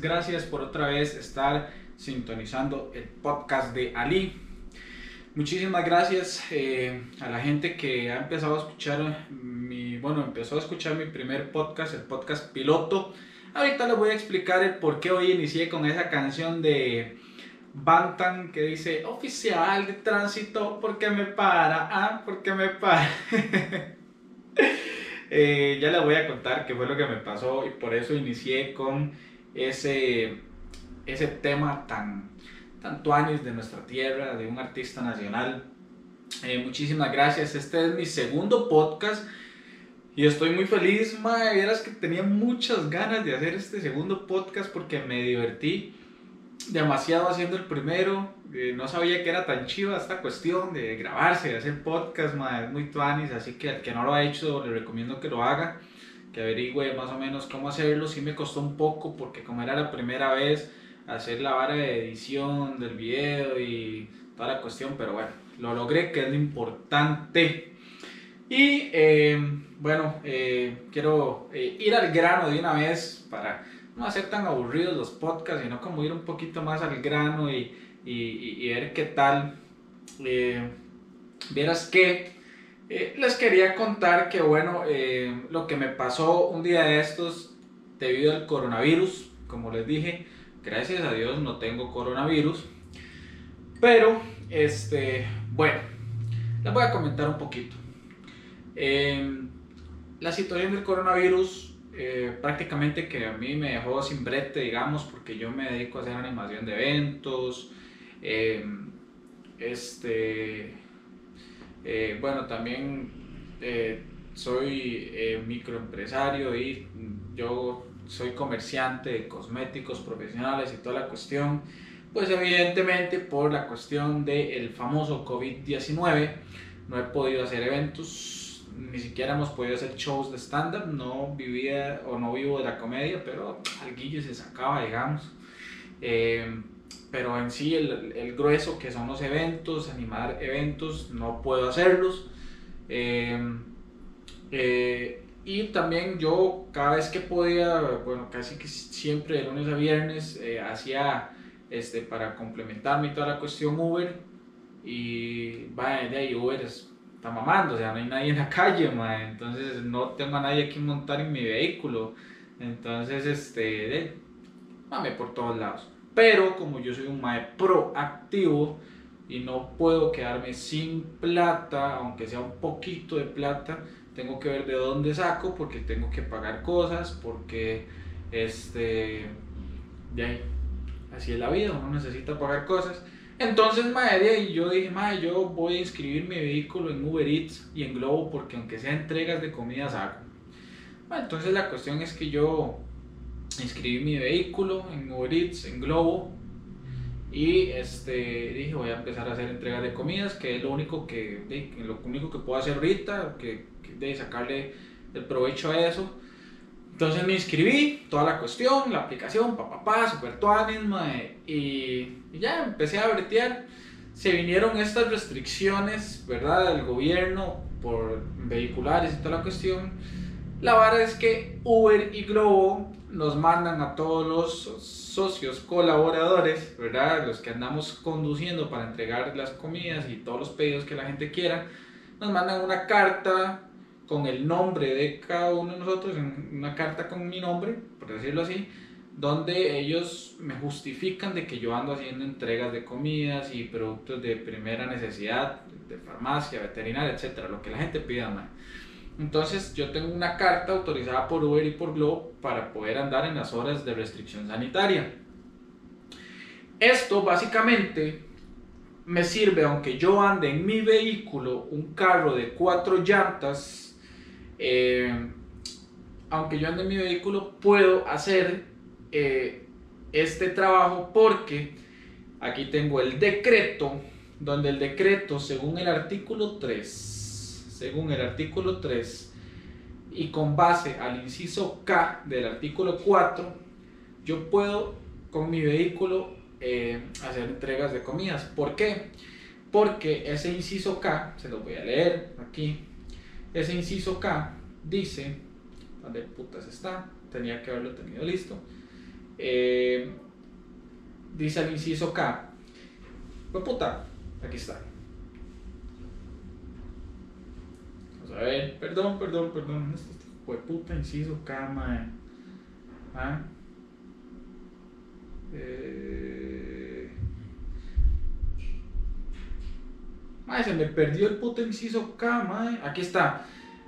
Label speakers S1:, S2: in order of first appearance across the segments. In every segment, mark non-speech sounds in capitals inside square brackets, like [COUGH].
S1: Gracias por otra vez estar sintonizando el podcast de Ali. Muchísimas gracias eh, a la gente que ha empezado a escuchar mi, bueno, empezó a escuchar mi primer podcast, el podcast piloto. Ahorita les voy a explicar el por qué hoy inicié con esa canción de Bantan que dice oficial de tránsito, ¿por qué me para? Ah, ¿por qué me para? [LAUGHS] Eh, ya les voy a contar qué fue lo que me pasó y por eso inicié con ese, ese tema tan, tan tuanis de nuestra tierra, de un artista nacional. Eh, muchísimas gracias. Este es mi segundo podcast. Y estoy muy feliz, madre. Vieras que tenía muchas ganas de hacer este segundo podcast porque me divertí demasiado haciendo el primero. Eh, no sabía que era tan chiva esta cuestión de grabarse, de hacer podcast, es muy tuanis. Así que al que no lo ha hecho, le recomiendo que lo haga, que averigüe más o menos cómo hacerlo. Sí me costó un poco porque, como era la primera vez, hacer la vara de edición del video y toda la cuestión, pero bueno, lo logré, que es lo importante. Y eh, bueno, eh, quiero ir al grano de una vez para no hacer tan aburridos los podcasts, sino como ir un poquito más al grano y, y, ver qué tal. Eh, vieras que eh, les quería contar que, bueno, eh, lo que me pasó un día de estos debido al coronavirus, como les dije, gracias a Dios no tengo coronavirus, pero, este, bueno, les voy a comentar un poquito. la situación del coronavirus eh, prácticamente que a mí me dejó sin brete, digamos, porque yo me dedico a hacer animación de eventos. Eh, este, eh, bueno, también soy microempresario y yo soy comerciante de cosméticos profesionales y toda la cuestión. Pues evidentemente por la cuestión del famoso COVID-19 no he podido hacer eventos ni siquiera hemos podido hacer shows de stand-up, no vivía o no vivo de la comedia, pero guillo se sacaba, digamos. Eh, pero en sí, el, el, grueso que son los eventos, animar eventos, no puedo hacerlos. Eh, eh, y también yo cada vez que podía, bueno, casi que siempre de lunes a viernes, hacía este, para complementarme toda la cuestión Uber. Y vaya, de ahí Uber es está mamando, o sea, no hay nadie en la [LAUGHS] calle, entonces no tengo a nadie que montar en mi vehículo, entonces, este, de, mame por todos lados. Pero como yo soy un mae proactivo y no puedo quedarme sin plata, aunque sea un poquito de plata, tengo que ver de dónde saco porque tengo que pagar cosas, porque este, de ahí, así es la vida, uno necesita pagar cosas. Entonces, madre, y yo dije, madre, yo voy a inscribir mi vehículo en Uber Eats y en Globo porque aunque sea entregas de comidas hago. entonces la cuestión es que yo inscribí mi vehículo en Uber Eats, en Globo y este, dije voy a empezar a hacer entregas de comidas, que es lo único que, lo único que puedo hacer ahorita, que, de sacarle el provecho a eso. Entonces me inscribí, toda la cuestión, la aplicación, papá, pa, super tuanis, y, ya empecé a bretear. Se vinieron estas restricciones, ¿verdad?, del gobierno por vehiculares y toda la cuestión. La verdad es que Uber y Globo nos mandan a todos los socios colaboradores, ¿verdad? Los que andamos conduciendo para entregar las comidas y todos los pedidos que la gente quiera, nos mandan una carta con el nombre de cada uno de nosotros, una carta con mi nombre, por decirlo así, donde ellos me justifican de que yo ando haciendo entregas de comidas y productos de primera necesidad, de farmacia, veterinaria, etcétera, lo que la gente pida. Entonces yo tengo una carta autorizada por Uber y por Globo para poder andar en las horas de restricción sanitaria. Esto básicamente me sirve, aunque yo ande en mi vehículo, un carro de cuatro llantas, eh, aunque yo ande en mi vehículo, puedo hacer eh, este trabajo porque aquí tengo el decreto, donde el decreto, según el artículo 3, según el artículo 3, y con base al inciso K del artículo 4, yo puedo con mi vehículo eh, hacer entregas de comidas. ¿Por qué? Porque ese inciso K, se lo voy a leer aquí, ese inciso K dice, ¿dónde putas está? Tenía que haberlo tenido listo. Eh, dice el inciso K, pues puta, aquí está. Vamos a ver, perdón, perdón, perdón, este fue puta inciso K, mae. ¿Ah? Eh... Se me perdió el puto inciso K, mae. Aquí está.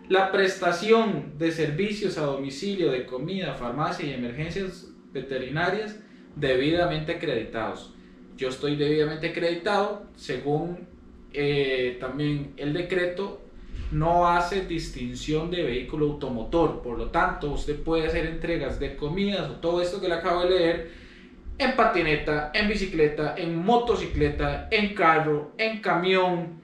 S1: La prestación de servicios a domicilio de comida, farmacia y emergencias veterinarias debidamente acreditados. Yo estoy debidamente acreditado según eh, también el decreto no hace distinción de vehículo automotor, por lo tanto usted puede hacer entregas de comidas o todo esto que le acabo de leer en patineta, en bicicleta, en motocicleta, en carro, en camión,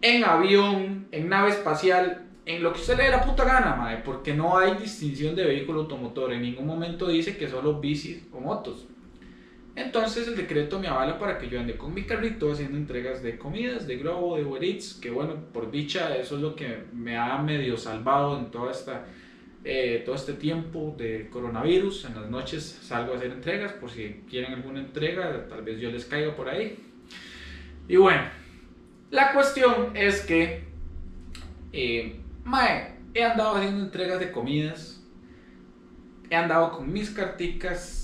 S1: en avión, en nave espacial, en lo que usted le dé la puta gana, madre, porque no hay distinción de vehículo automotor. En ningún momento dice que solo bicis o motos. Entonces el decreto me avala para que yo ande con mi carrito haciendo entregas de comidas, de Globo, de Uber que bueno, por dicha eso es lo que me ha medio salvado en toda esta, eh, todo este tiempo de coronavirus. En las noches salgo a hacer entregas por si quieren alguna entrega, tal vez yo les caiga por ahí. Y bueno, la cuestión es que, eh, mae, he andado haciendo entregas de comidas, he andado con mis carticas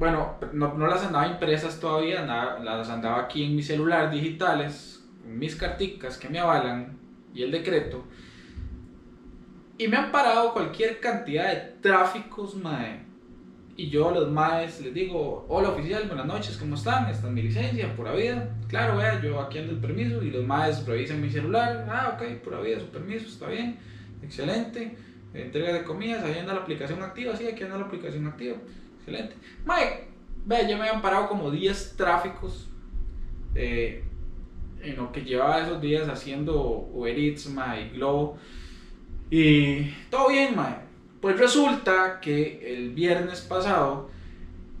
S1: bueno, no, las andaba impresas todavía, las andaba aquí en mi celular digitales, mis carticas que me avalan y el decreto. Y me han parado cualquier cantidad de tráficos, mae. Y yo a los maes les digo, hola oficial, buenas noches, ¿cómo están? Esta es mi licencia, pura vida. Claro, vea, yo aquí ando el permiso y los maes revisan mi celular. Ah, ok, pura vida, su permiso, está bien, excelente. Entrega de comidas, ahí anda la aplicación activa, sí, aquí anda la aplicación activa. Excelente. Mike, vea, ya me habían parado como 10 tráficos eh, en lo que llevaba esos días haciendo Uber Eats, y Globo. Y todo bien, Mike. Pues resulta que el viernes pasado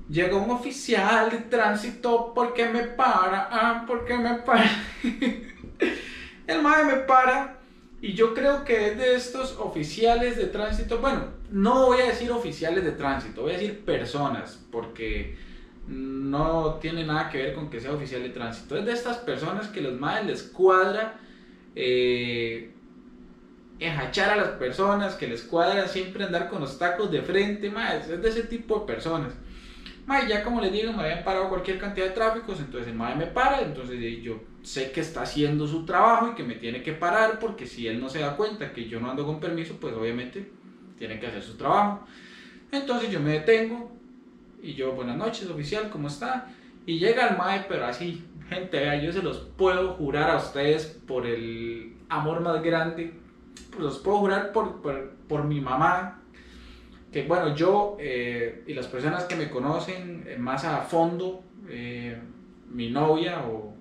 S1: llegó un oficial de tránsito porque me para, ah, porque me para. [LAUGHS] el mae me para y yo creo que es de estos oficiales de tránsito, bueno, no voy a decir oficiales de tránsito, voy a decir personas, porque no tiene nada que ver con que sea oficial de tránsito. Es de estas personas que los madres les cuadra eh, enjachar a las personas, que les cuadra siempre andar con los tacos de frente, más es de ese tipo de personas. Mae, ya como les digo, me habían parado cualquier cantidad de tráficos, entonces el mae me para, entonces yo sé que está haciendo su trabajo y que me tiene que parar porque si él no se da cuenta que yo no ando con permiso, pues obviamente tiene que hacer su trabajo. Entonces yo me detengo y yo, buenas noches oficial, ¿cómo está? Y llega el mae, pero así, gente, yo se los puedo jurar a ustedes por el amor más grande, pues los puedo jurar por, por, por mi mamá, que bueno, yo eh, y las personas que me conocen eh, más a fondo, eh, mi novia o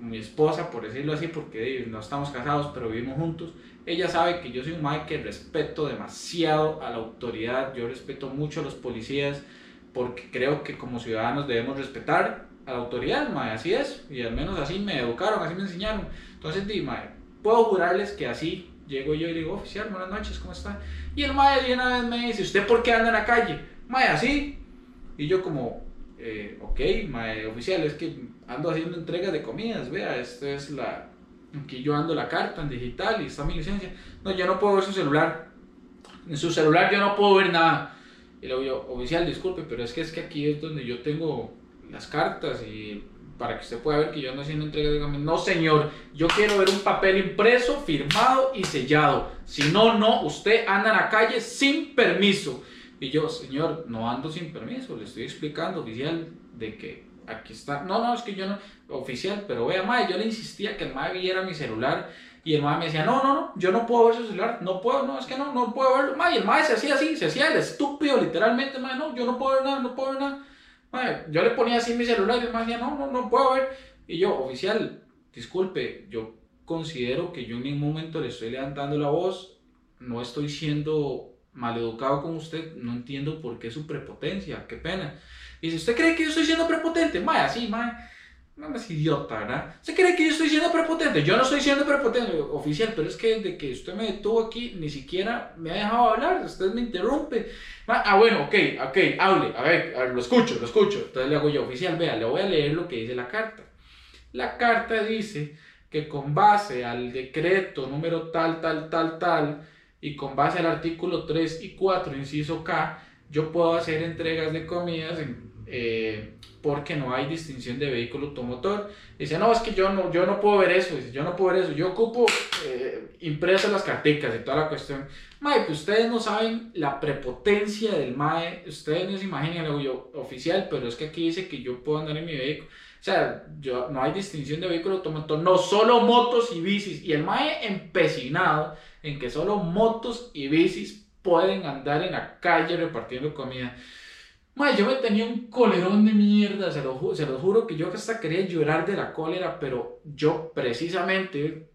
S1: mi esposa, por decirlo así, porque no estamos casados, pero vivimos juntos, ella sabe que yo soy un mae que respeto demasiado a la autoridad, yo respeto mucho a los policías, porque creo que como ciudadanos debemos respetar a la autoridad, mae, así es, y al menos así me educaron, así me enseñaron. Entonces, di, mae, puedo jurarles que así llego yo y digo, oficial, buenas noches, ¿cómo está? Y el mae de una vez me dice, ¿usted por qué anda en la calle? Mae, así. Y yo como, eh, ok, mae, oficial, es que ando haciendo entregas de comidas, vea, esta es la... Aquí yo ando la carta en digital y está mi licencia. No, yo no puedo ver su celular. En su celular yo no puedo ver nada. Y luego yo, oficial, disculpe, pero es que es que aquí es donde yo tengo las cartas y para que usted pueda ver que yo ando haciendo entrega de comidas. No, señor, yo quiero ver un papel impreso, firmado y sellado. Si no, no, usted anda en la calle sin permiso. Y yo, señor, no ando sin permiso, le estoy explicando, oficial, de que aquí está. No, no, es que yo no, oficial, pero vea, mae, yo le insistía que el mae viera mi celular. Y el mae me decía, no, no, no, yo no puedo ver su celular, no puedo, no, es que no, no puedo verlo. Mae, el mae se hacía así, se hacía el estúpido, literalmente, mae, no, yo no puedo ver nada, no puedo ver nada yo le ponía así mi celular y el me decía, no, no, no puedo ver. Y yo, oficial, disculpe, yo considero que yo en ningún momento le estoy levantando la voz, no estoy siendo maleducado con usted, no entiendo por qué su prepotencia, qué pena. Y dice, ¿usted cree que yo estoy siendo prepotente? Mae, así, mae. No es idiota, ¿verdad? ¿Usted cree que yo estoy siendo prepotente? Yo no estoy siendo prepotente, oficial, pero es que desde que usted me detuvo aquí, ni siquiera me ha dejado hablar, usted me interrumpe. Ah, bueno, ok, ok, hable, a ver, a ver, lo escucho, lo escucho. Entonces le hago yo, oficial, vea, le voy a leer lo que dice la carta. La carta dice que con base al decreto número tal, tal, tal, tal, y con base al artículo 3 y 4, inciso K, yo puedo hacer entregas de comidas eh, porque no hay distinción de vehículo automotor. Dice, no, es que yo no, yo no puedo ver eso, dice, yo no puedo ver eso, yo ocupo eh, impresas las carticas y toda la cuestión. Mae, pues ustedes no saben la prepotencia del MAE, ustedes no se imaginan, yo, oficial, pero es que aquí dice que yo puedo andar en mi vehículo. O sea, yo, no hay distinción de vehículo automotor, no solo motos y bicis. Y el MAE empecinado en que solo motos y bicis pueden andar en la calle repartiendo comida. Mae, yo me tenía un colerón de mierda, se lo, se lo juro que yo hasta quería llorar de la cólera, pero yo precisamente,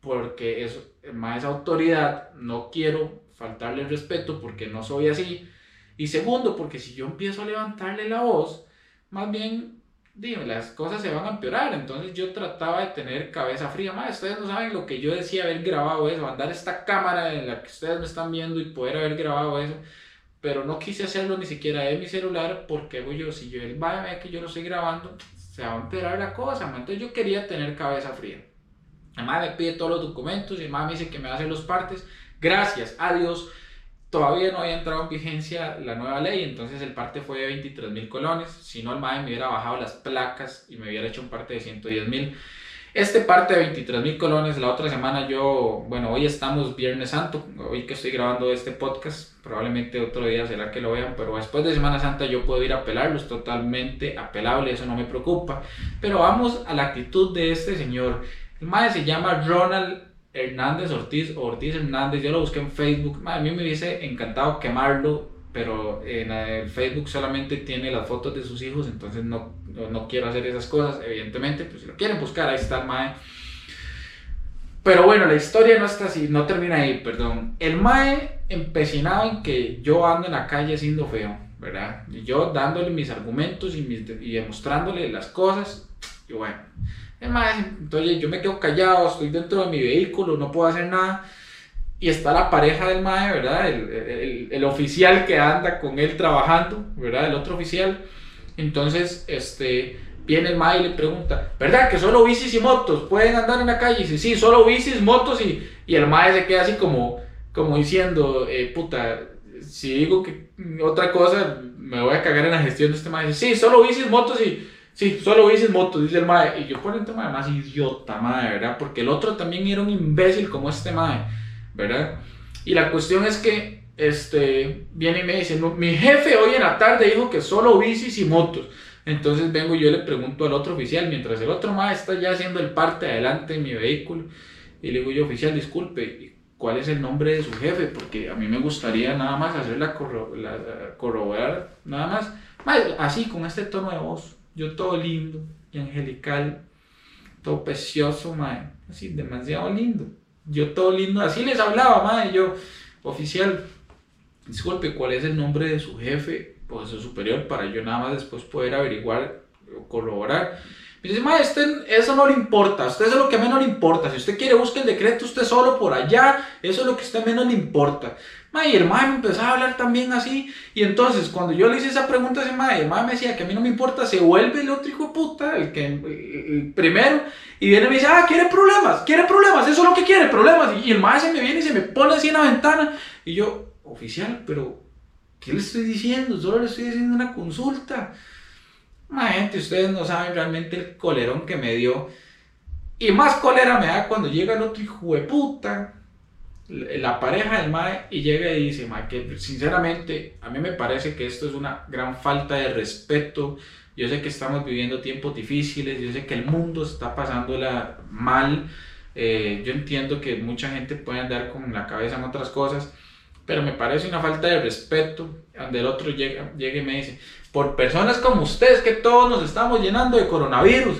S1: porque es más autoridad, no quiero faltarle el respeto porque no soy así. Y segundo, porque si yo empiezo a levantarle la voz, más bien dime, las cosas se van a empeorar. Entonces yo trataba de tener cabeza fría. Más, ustedes no saben lo que yo decía haber grabado eso, andar esta cámara en la que ustedes me están viendo y poder haber grabado eso. Pero no quise hacerlo ni siquiera de mi celular porque yo, si yo él va a ver que yo lo estoy grabando, se va a empeorar la cosa. Entonces yo quería tener cabeza fría. Además me pide todos los documentos y me dice que me hace los partes. Gracias a Dios todavía no había entrado en vigencia la nueva ley, entonces el parte fue de 23 mil colones. Si no, el MAE me hubiera bajado las placas y me hubiera hecho un parte de 110 mil. Este parte de 23 mil colones, la otra semana yo, bueno, hoy estamos Viernes Santo, hoy que estoy grabando este podcast, probablemente otro día será que lo vean, pero después de Semana Santa yo puedo ir a apelarlo, es totalmente apelable, eso no me preocupa. Pero vamos a la actitud de este señor. El MAE se llama Ronald Hernández Ortiz, Ortiz Hernández, yo lo busqué en Facebook, a mí me hubiese encantado quemarlo, pero en el Facebook solamente tiene las fotos de sus hijos, entonces no, no, quiero hacer esas cosas, evidentemente, pues si lo quieren buscar, ahí está el Mae. Pero bueno, la historia no está así, no termina ahí, perdón. El Mae empecinado en que yo ando en la calle siendo feo, ¿verdad? Y yo dándole mis argumentos y, y demostrándole las cosas, y bueno. Entonces yo me quedo callado, estoy dentro de mi vehículo, no puedo hacer nada. Y está la pareja del mae, ¿verdad? El, el, el, oficial que anda con él trabajando, ¿verdad? El otro oficial. Entonces, este, viene el mae y le pregunta, ¿verdad que solo bicis y motos pueden andar en la calle? Y dice, sí, solo bicis, motos y, y el mae se queda así como, como diciendo, eh, puta, si digo que otra cosa, me voy a cagar en la gestión de este mae. Dice, sí, solo bicis, motos y Sí, solo dices motos, dice el mae. Y yo por el tema más idiota, mae, ¿verdad? Porque el otro también era un imbécil como este mae, ¿verdad? Y la cuestión es que, este, viene y me dice, mi jefe hoy en la tarde dijo que solo bicis y motos. Entonces vengo y yo le pregunto al otro oficial, mientras el otro mae está ya haciendo el parte adelante de mi vehículo. Y le digo yo, oficial, disculpe, ¿cuál es el nombre de su jefe? Porque a mí me gustaría nada más hacer la, corroborar, nada más. así, con este tono de voz yo todo lindo y angelical, todo precioso, mae, así, demasiado lindo. Yo todo lindo, así les hablaba, mae, yo, oficial, disculpe, ¿cuál es el nombre de su jefe o de su superior para yo nada más después poder averiguar o corroborar? Me dice, mae, eso no le importa, usted es lo que menos le importa. Si usted quiere, busque el decreto usted solo por allá, eso es lo que a usted menos le importa. Mae, y el mae me empezaba a hablar también así. Y entonces, cuando yo le hice esa pregunta a ese mae, el mae me decía que a mí no me importa, se vuelve el otro hijo de puta, el que el primero, y viene y me dice, ah, quiere problemas, quiere problemas, eso es lo que quiere, problemas. Y, el mae se me viene y se me pone así en la ventana. Y yo, oficial, pero, ¿qué le estoy diciendo? Solo le estoy haciendo una consulta. Gente, ustedes no saben realmente el colerón que me dio. Y más cólera me da cuando llega el otro hijo de puta la pareja del Mae y llega y dice, Mae, que sinceramente a mí me parece que esto es una gran falta de respeto. Yo sé que estamos viviendo tiempos difíciles, yo sé que el mundo está pasándola mal. Eh, yo entiendo que mucha gente puede andar con la cabeza en otras cosas, pero me parece una falta de respeto donde el otro llega, llega y me dice, por personas como ustedes que todos nos estamos llenando de coronavirus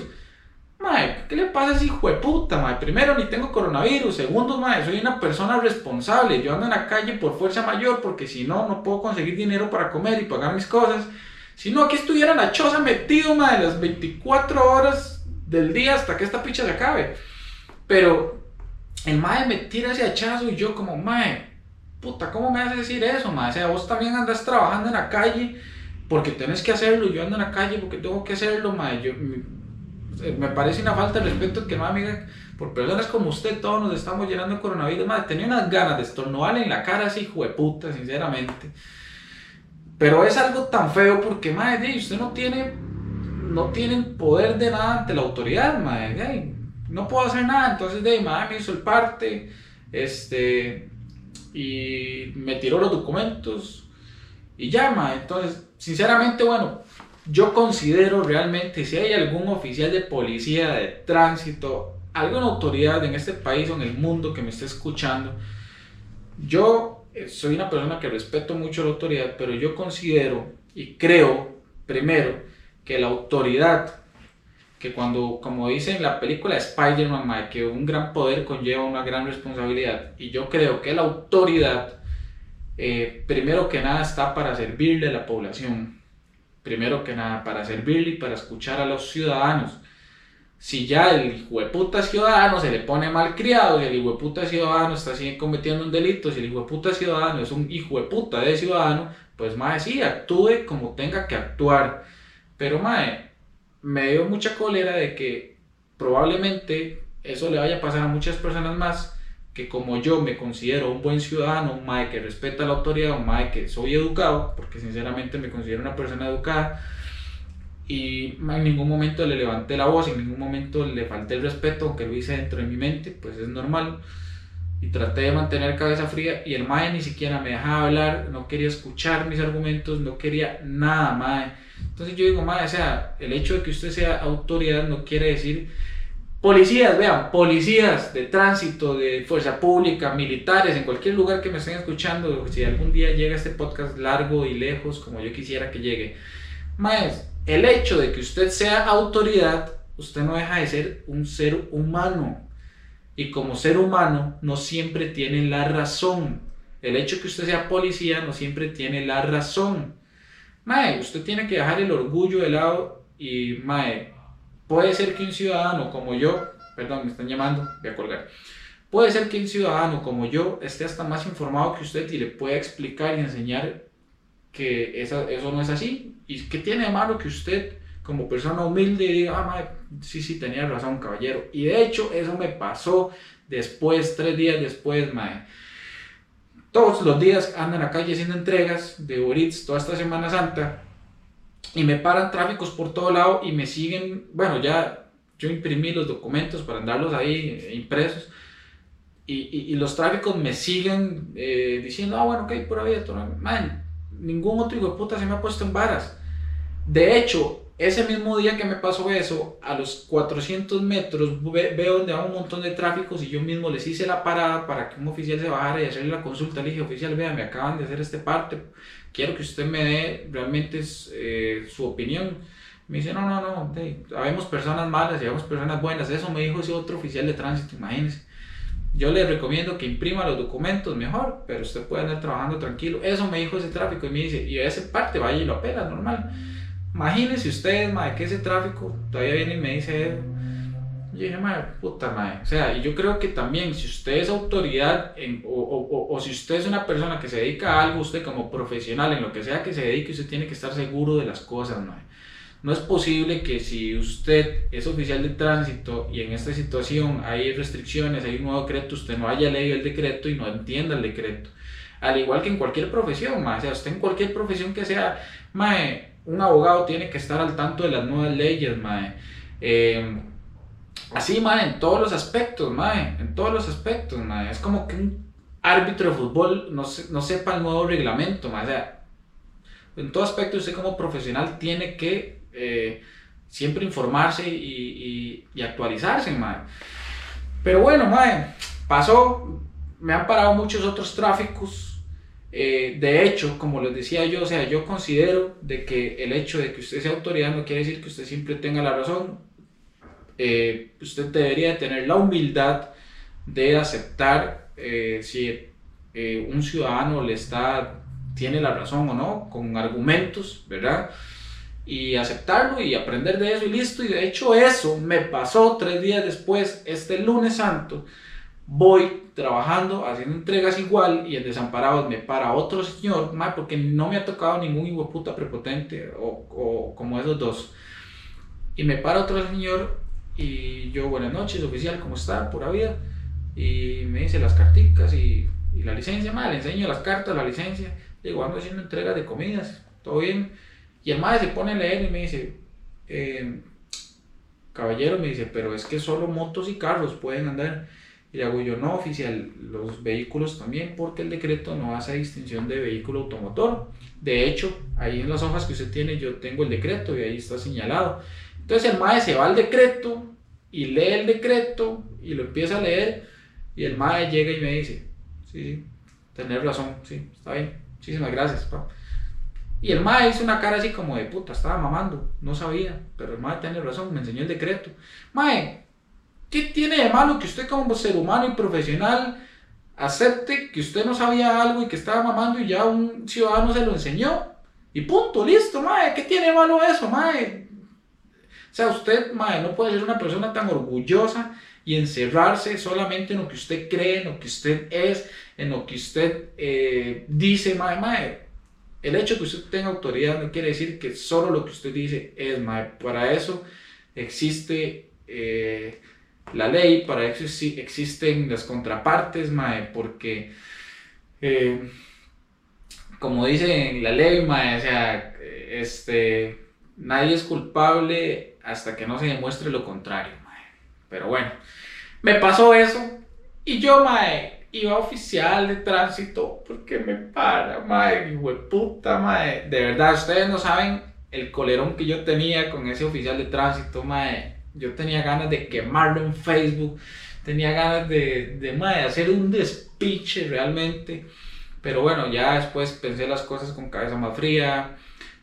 S1: Mae, ¿qué le pasa a ese hijo de puta, mae? Primero, ni tengo coronavirus. Segundo, mae, soy una persona responsable. Yo ando en la calle por fuerza mayor porque si no, no puedo conseguir dinero para comer y pagar mis cosas. Si no, aquí estuviera la choza metido, mae, las 24 horas del día hasta que esta picha se acabe. Pero el mae me tira ese hachazo y yo como, mae, puta, ¿cómo me haces decir eso, mae? O sea, vos también andas trabajando en la calle porque tenés que hacerlo, yo ando en la calle porque tengo que hacerlo, mae. Yo, me parece una falta de respeto que no amiga por personas como usted todos nos estamos llenando de coronavirus. Madre, tenía unas ganas de estornudarle en la cara así puta sinceramente. Pero es algo tan feo porque madre usted no tiene no tiene poder de nada ante la autoridad madre no puedo hacer nada entonces de madre me hizo el parte este y me tiró los documentos y ya madre. Entonces sinceramente bueno yo considero realmente si hay algún oficial de policía, de tránsito, alguna autoridad en este país o en el mundo que me esté escuchando, yo eh, soy una persona que respeto mucho la autoridad, pero yo considero y creo, primero, que la autoridad, que cuando, como dice en la película Spider-Man, que un gran poder conlleva una gran responsabilidad, y yo creo que la autoridad, eh, primero que nada, está para servirle a la población primero que nada, para servirle y para escuchar a los ciudadanos. Si ya el puta ciudadano se le pone mal criado y el puta ciudadano está cometiendo un delito, si el puta ciudadano es un hijo de ciudadano, pues más sí, actúe como tenga que actuar. Pero mae, me dio mucha cólera de que probablemente eso le vaya a pasar a muchas personas más que como yo me considero un buen ciudadano, un mae que respeta la autoridad, un mae que soy educado, porque sinceramente me considero una persona educada, y en ningún momento le levanté la voz, en ningún momento le falté el respeto, aunque lo hice dentro de mi mente, pues es normal. Y traté de mantener cabeza fría y el mae ni siquiera me dejaba hablar, no quería escuchar mis argumentos, no quería nada, mae. Entonces yo digo, mae, o sea, el hecho de que usted sea autoridad no quiere decir Policías, vean, policías de tránsito, de fuerza pública, militares, en cualquier lugar que me estén escuchando, si algún día llega este podcast largo y lejos como yo quisiera que llegue. Más, el hecho de que usted sea autoridad, usted no deja de ser un ser humano. Y como ser humano no siempre tiene la razón. El hecho de que usted sea policía no siempre tiene la razón. Mae, usted tiene que dejar el orgullo de lado y, mae, Puede ser que un ciudadano como yo, perdón, me están llamando, voy a colgar. Puede ser que un ciudadano como yo esté hasta más informado que usted y le pueda explicar y enseñar que eso, no es así. ¿Y que tiene de malo que usted, como persona humilde, diga, ah, sí, sí, tenía razón, caballero? Y de hecho, eso me pasó después, tres días después, mae. Todos los días ando en la calle haciendo entregas de Uber toda esta Semana Santa y me paran tráficos por todo lado y me siguen, bueno, ya yo imprimí los documentos para andarlos ahí eh, impresos y, y, los tráficos me siguen eh, diciendo, ah, bueno, ok, pura vida, man, ningún otro hijo de puta se me ha puesto en varas. De hecho, ese mismo día que me pasó eso, a los 400 metros veo donde va un montón de tráficos y yo mismo les hice la parada para que un oficial se bajara y hacerle la consulta. Le dije, oficial, vea, me acaban de hacer este parte, quiero que usted me dé realmente eh, su opinión. Me dice, no, no, no, habemos personas malas y habemos personas buenas. Eso me dijo ese otro oficial de tránsito, imagínese. Yo le recomiendo que imprima los documentos mejor, pero usted puede andar trabajando tranquilo. Eso me dijo ese tráfico y me dice, y ese parte vaya y lo apela, normal. Imagínense ustedes, madre, que ese tráfico todavía viene y me dice eso. Yo dije, madre, puta madre. O sea, y yo creo que también, si usted es autoridad en, o, o, o, si usted es una persona que se dedica a algo, usted como profesional, en lo que sea que se dedique, usted tiene que estar seguro de las cosas, madre. No es posible que si usted es oficial de tránsito y en esta situación hay restricciones, hay un nuevo decreto, usted no haya leído el decreto y no entienda el decreto. Al igual que en cualquier profesión, madre. O sea, usted en cualquier profesión que sea, madre, un abogado tiene que estar al tanto de las nuevas leyes, madre. Eh, Así, mae, en todos los aspectos, mae, en todos los aspectos, mae. Es como que un árbitro de fútbol no, no sepa el nuevo reglamento, mae. O sea, en todo aspecto usted como profesional tiene que eh, siempre informarse y, y, actualizarse, mae. Pero bueno, mae, pasó, me han parado muchos otros tráficos. Eh, de hecho, como les decía yo, o sea, yo considero de que el hecho de que usted sea autoridad no quiere decir que usted siempre tenga la razón eh, usted debería tener la humildad de aceptar eh, si un ciudadano le está, tiene la razón o no, con argumentos, ¿verdad? y aceptarlo y aprender de eso y listo. Y de hecho eso me pasó tres días después, este lunes santo. Voy trabajando, haciendo entregas igual y en Desamparados me para otro señor, porque no me ha tocado ningún hijo puta prepotente o, o como esos dos. Y me para otro señor y yo, buenas noches, oficial, ¿cómo está? Pura vida. Y me dice las carticas y, y la licencia, madre, le enseño las cartas, la licencia. Digo, ando haciendo entregas de comidas, todo bien. Y el madre se pone a leer y me dice, eh, caballero, me dice, pero es que solo motos y carros pueden andar. Y le hago yo, no, oficial, los vehículos también, porque el decreto no hace distinción de vehículo automotor. De hecho, ahí en las hojas que usted tiene, yo tengo el decreto y ahí está señalado. Entonces el MAE se va al decreto y lee el decreto y lo empieza a leer y el MAE llega y me dice, sí, sí, tener razón, sí, está bien, muchísimas gracias, pa. Y el MAE hizo una cara así como de puta, estaba mamando, no sabía, pero el MAE tiene razón, me enseñó el decreto. MAE, ¿qué tiene de malo que usted como ser humano y profesional acepte que usted no sabía algo y que estaba mamando y ya un ciudadano se lo enseñó? Y punto, listo, MAE, ¿qué tiene de malo eso, MAE? O sea, usted, madre, no puede ser una persona tan orgullosa y encerrarse solamente en lo que usted cree, en lo que usted es, en lo que usted eh, dice, madre, madre. El hecho de que usted tenga autoridad no quiere decir que solo lo que usted dice es, madre. Para eso existe eh, la ley, para eso existen las contrapartes, madre, porque... Eh, como dice la ley, madre, o sea, este, nadie es culpable hasta que no se demuestre lo contrario, mae. Pero bueno, me pasó eso y yo, mae, iba oficial de tránsito porque me para, mae, puta, mae. De verdad, ustedes no saben el colerón que yo tenía con ese oficial de tránsito, mae. Yo tenía ganas de quemarlo en Facebook, tenía ganas de, de, mae, hacer un despiche realmente. Pero bueno, ya después pensé las cosas con cabeza más fría.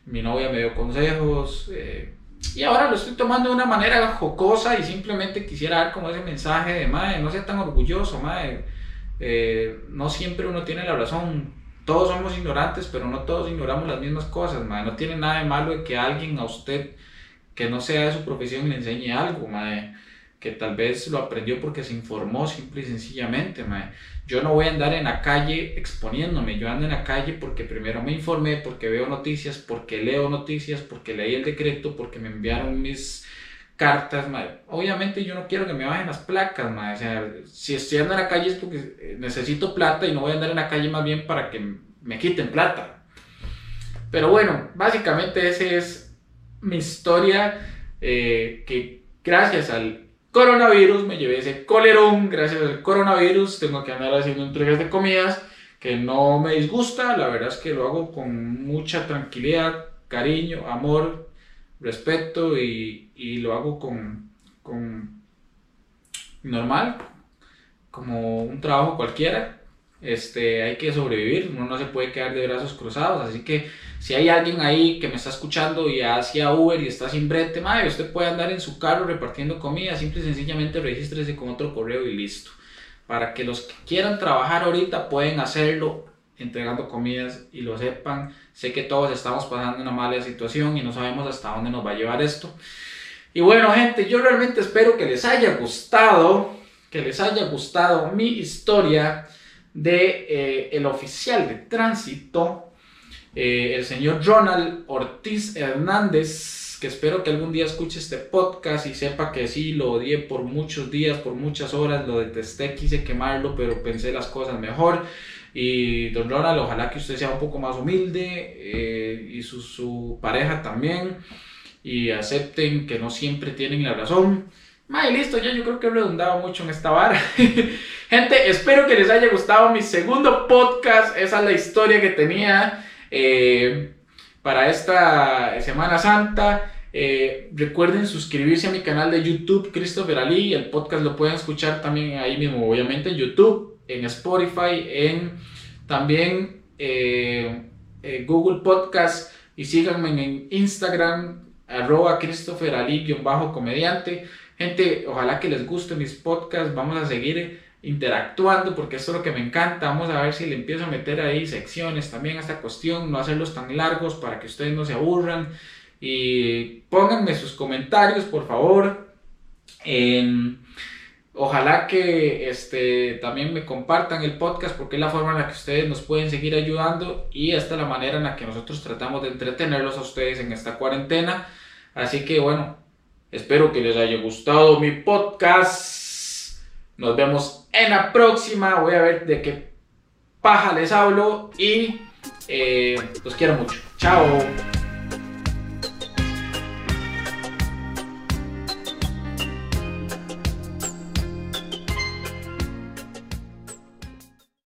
S1: Mi novia me dio consejos. Eh, y ahora lo estoy tomando de una manera jocosa y simplemente quisiera dar como ese mensaje de, madre, no sea tan orgulloso, madre. Eh, no siempre uno tiene la razón. Todos somos ignorantes, pero no todos ignoramos las mismas cosas, madre. No tiene nada de malo de que alguien a usted que no sea de su profesión le enseñe algo, madre. Que tal vez lo aprendió porque se informó simple y sencillamente, madre. Yo no voy a andar en la calle exponiéndome, yo ando en la calle porque primero me informé, porque veo noticias, porque leo noticias, porque leí el decreto, porque me enviaron mis cartas, Obviamente yo no quiero que me bajen las placas, O sea, si estoy andando en la calle es porque necesito plata y no voy a andar en la calle más bien para que me quiten plata. Pero bueno, básicamente esa es mi historia eh, que gracias al coronavirus, me llevé ese colerón gracias al coronavirus, tengo que andar haciendo entregas de comidas que no me disgusta, la verdad es que lo hago con mucha tranquilidad, cariño, amor, respeto y, y lo hago con, con normal, como un trabajo cualquiera. Este, hay que sobrevivir, uno no se puede quedar de brazos cruzados, así que si hay alguien ahí que me está escuchando y hacía Uber y está sin brete, madre, usted puede andar en su carro repartiendo comida, simple y sencillamente regístrese con otro correo y listo. Para que los que quieran trabajar ahorita pueden hacerlo entregando comidas y lo sepan. Sé que todos estamos pasando una mala situación y no sabemos hasta dónde nos va a llevar esto. Y bueno, gente, yo realmente espero que les haya gustado, que les haya gustado mi historia de eh, el oficial de tránsito eh, el señor Ronald Ortiz Hernández, que espero que algún día escuche este podcast y sepa que sí, lo odié por muchos días, por muchas horas, lo detesté, quise quemarlo, pero pensé las cosas mejor. Y don Ronald, ojalá que usted sea un poco más humilde eh, y su, su, pareja también. Y acepten que no siempre tienen la razón. May, listo, ya yo creo que he redundado mucho en esta vara. [LAUGHS] Gente, espero que les haya gustado mi segundo podcast. Esa es la historia que tenía. Eh, para esta Semana Santa. Eh, recuerden suscribirse a mi canal de YouTube, Christopher Ali. El podcast lo pueden escuchar también ahí mismo, obviamente en YouTube, en Spotify, en también eh, Google Podcast. Y síganme en Instagram, arroba Christopher Ali-comediante. Gente, ojalá que les gusten mis podcasts. Vamos a seguir interactuando, porque esto es lo que me encanta. Vamos a ver si le empiezo a meter ahí secciones también a esta cuestión, no hacerlos tan largos para que ustedes no se aburran. y pónganme sus comentarios, por favor. Ojalá que este, también me compartan el podcast porque es la forma en la que ustedes nos pueden seguir ayudando y esta es la manera en la que nosotros tratamos de entretenerlos a ustedes en esta cuarentena. Así que bueno, espero que les haya gustado mi podcast. Nos vemos en la próxima. Voy a ver de qué paja les hablo y eh, los quiero mucho. Chao.